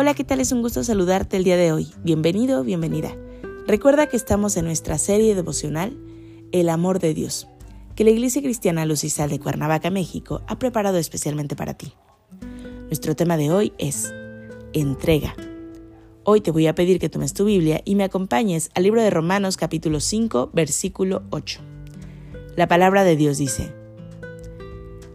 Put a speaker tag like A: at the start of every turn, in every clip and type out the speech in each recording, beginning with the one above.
A: Hola, ¿qué tal? Es un gusto saludarte el día de hoy. Bienvenido, bienvenida. Recuerda que estamos en nuestra serie devocional El amor de Dios, que la Iglesia Cristiana Luz y Sal de Cuernavaca, México, ha preparado especialmente para ti. Nuestro tema de hoy es entrega. Hoy te voy a pedir que tomes tu Biblia y me acompañes al libro de Romanos capítulo 5, versículo 8. La palabra de Dios dice,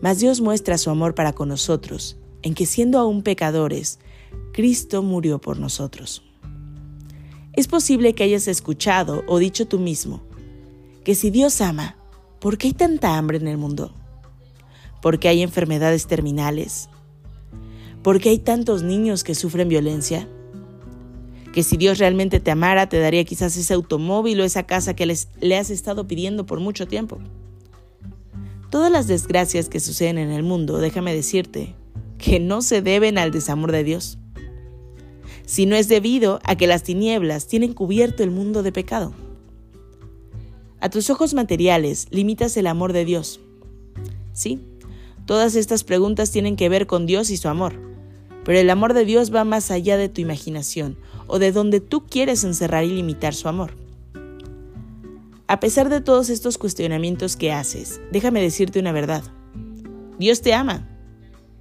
A: Mas Dios muestra su amor para con nosotros, en que siendo aún pecadores, Cristo murió por nosotros. Es posible que hayas escuchado o dicho tú mismo que si Dios ama, ¿por qué hay tanta hambre en el mundo? ¿Por qué hay enfermedades terminales? ¿Por qué hay tantos niños que sufren violencia? Que si Dios realmente te amara, te daría quizás ese automóvil o esa casa que les, le has estado pidiendo por mucho tiempo. Todas las desgracias que suceden en el mundo, déjame decirte, que no se deben al desamor de Dios si no es debido a que las tinieblas tienen cubierto el mundo de pecado. A tus ojos materiales limitas el amor de Dios. Sí, todas estas preguntas tienen que ver con Dios y su amor, pero el amor de Dios va más allá de tu imaginación o de donde tú quieres encerrar y limitar su amor. A pesar de todos estos cuestionamientos que haces, déjame decirte una verdad. Dios te ama.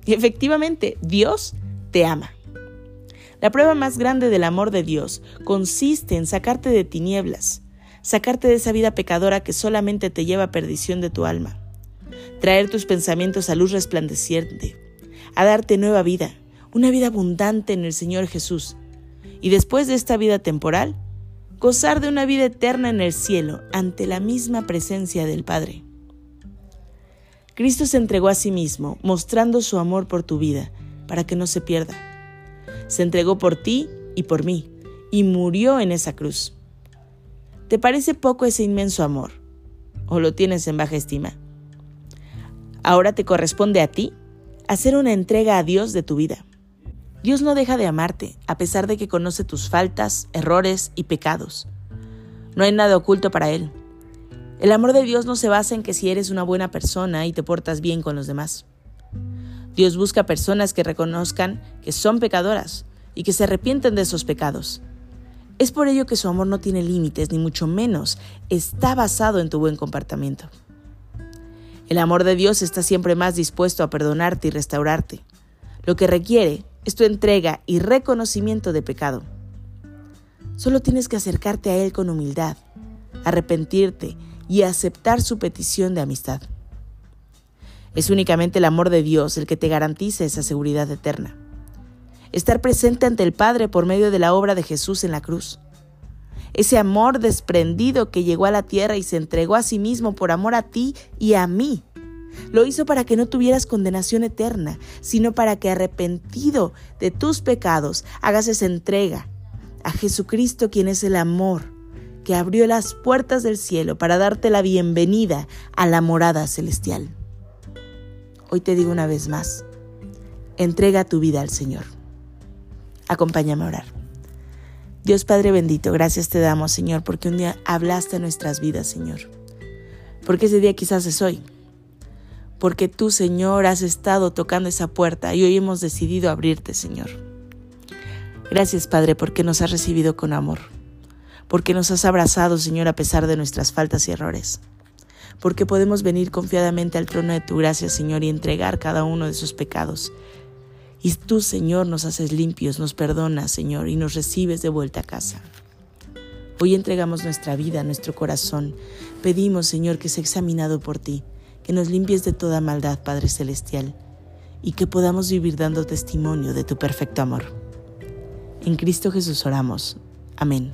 A: Y efectivamente, Dios te ama. La prueba más grande del amor de Dios consiste en sacarte de tinieblas, sacarte de esa vida pecadora que solamente te lleva a perdición de tu alma, traer tus pensamientos a luz resplandeciente, a darte nueva vida, una vida abundante en el Señor Jesús, y después de esta vida temporal, gozar de una vida eterna en el cielo ante la misma presencia del Padre. Cristo se entregó a sí mismo, mostrando su amor por tu vida, para que no se pierda se entregó por ti y por mí, y murió en esa cruz. ¿Te parece poco ese inmenso amor? ¿O lo tienes en baja estima? Ahora te corresponde a ti hacer una entrega a Dios de tu vida. Dios no deja de amarte, a pesar de que conoce tus faltas, errores y pecados. No hay nada oculto para Él. El amor de Dios no se basa en que si eres una buena persona y te portas bien con los demás. Dios busca personas que reconozcan que son pecadoras y que se arrepienten de esos pecados. Es por ello que su amor no tiene límites, ni mucho menos está basado en tu buen comportamiento. El amor de Dios está siempre más dispuesto a perdonarte y restaurarte. Lo que requiere es tu entrega y reconocimiento de pecado. Solo tienes que acercarte a Él con humildad, arrepentirte y aceptar su petición de amistad. Es únicamente el amor de Dios el que te garantiza esa seguridad eterna. Estar presente ante el Padre por medio de la obra de Jesús en la cruz. Ese amor desprendido que llegó a la tierra y se entregó a sí mismo por amor a ti y a mí. Lo hizo para que no tuvieras condenación eterna, sino para que arrepentido de tus pecados hagas esa entrega a Jesucristo quien es el amor, que abrió las puertas del cielo para darte la bienvenida a la morada celestial. Hoy te digo una vez más, entrega tu vida al Señor. Acompáñame a orar. Dios Padre bendito, gracias te damos, Señor, porque un día hablaste nuestras vidas, Señor. Porque ese día quizás es hoy. Porque tú, Señor, has estado tocando esa puerta y hoy hemos decidido abrirte, Señor. Gracias, Padre, porque nos has recibido con amor. Porque nos has abrazado, Señor, a pesar de nuestras faltas y errores porque podemos venir confiadamente al trono de tu gracia, Señor, y entregar cada uno de sus pecados. Y tú, Señor, nos haces limpios, nos perdonas, Señor, y nos recibes de vuelta a casa. Hoy entregamos nuestra vida, nuestro corazón. Pedimos, Señor, que sea examinado por ti, que nos limpies de toda maldad, Padre Celestial, y que podamos vivir dando testimonio de tu perfecto amor. En Cristo Jesús oramos. Amén.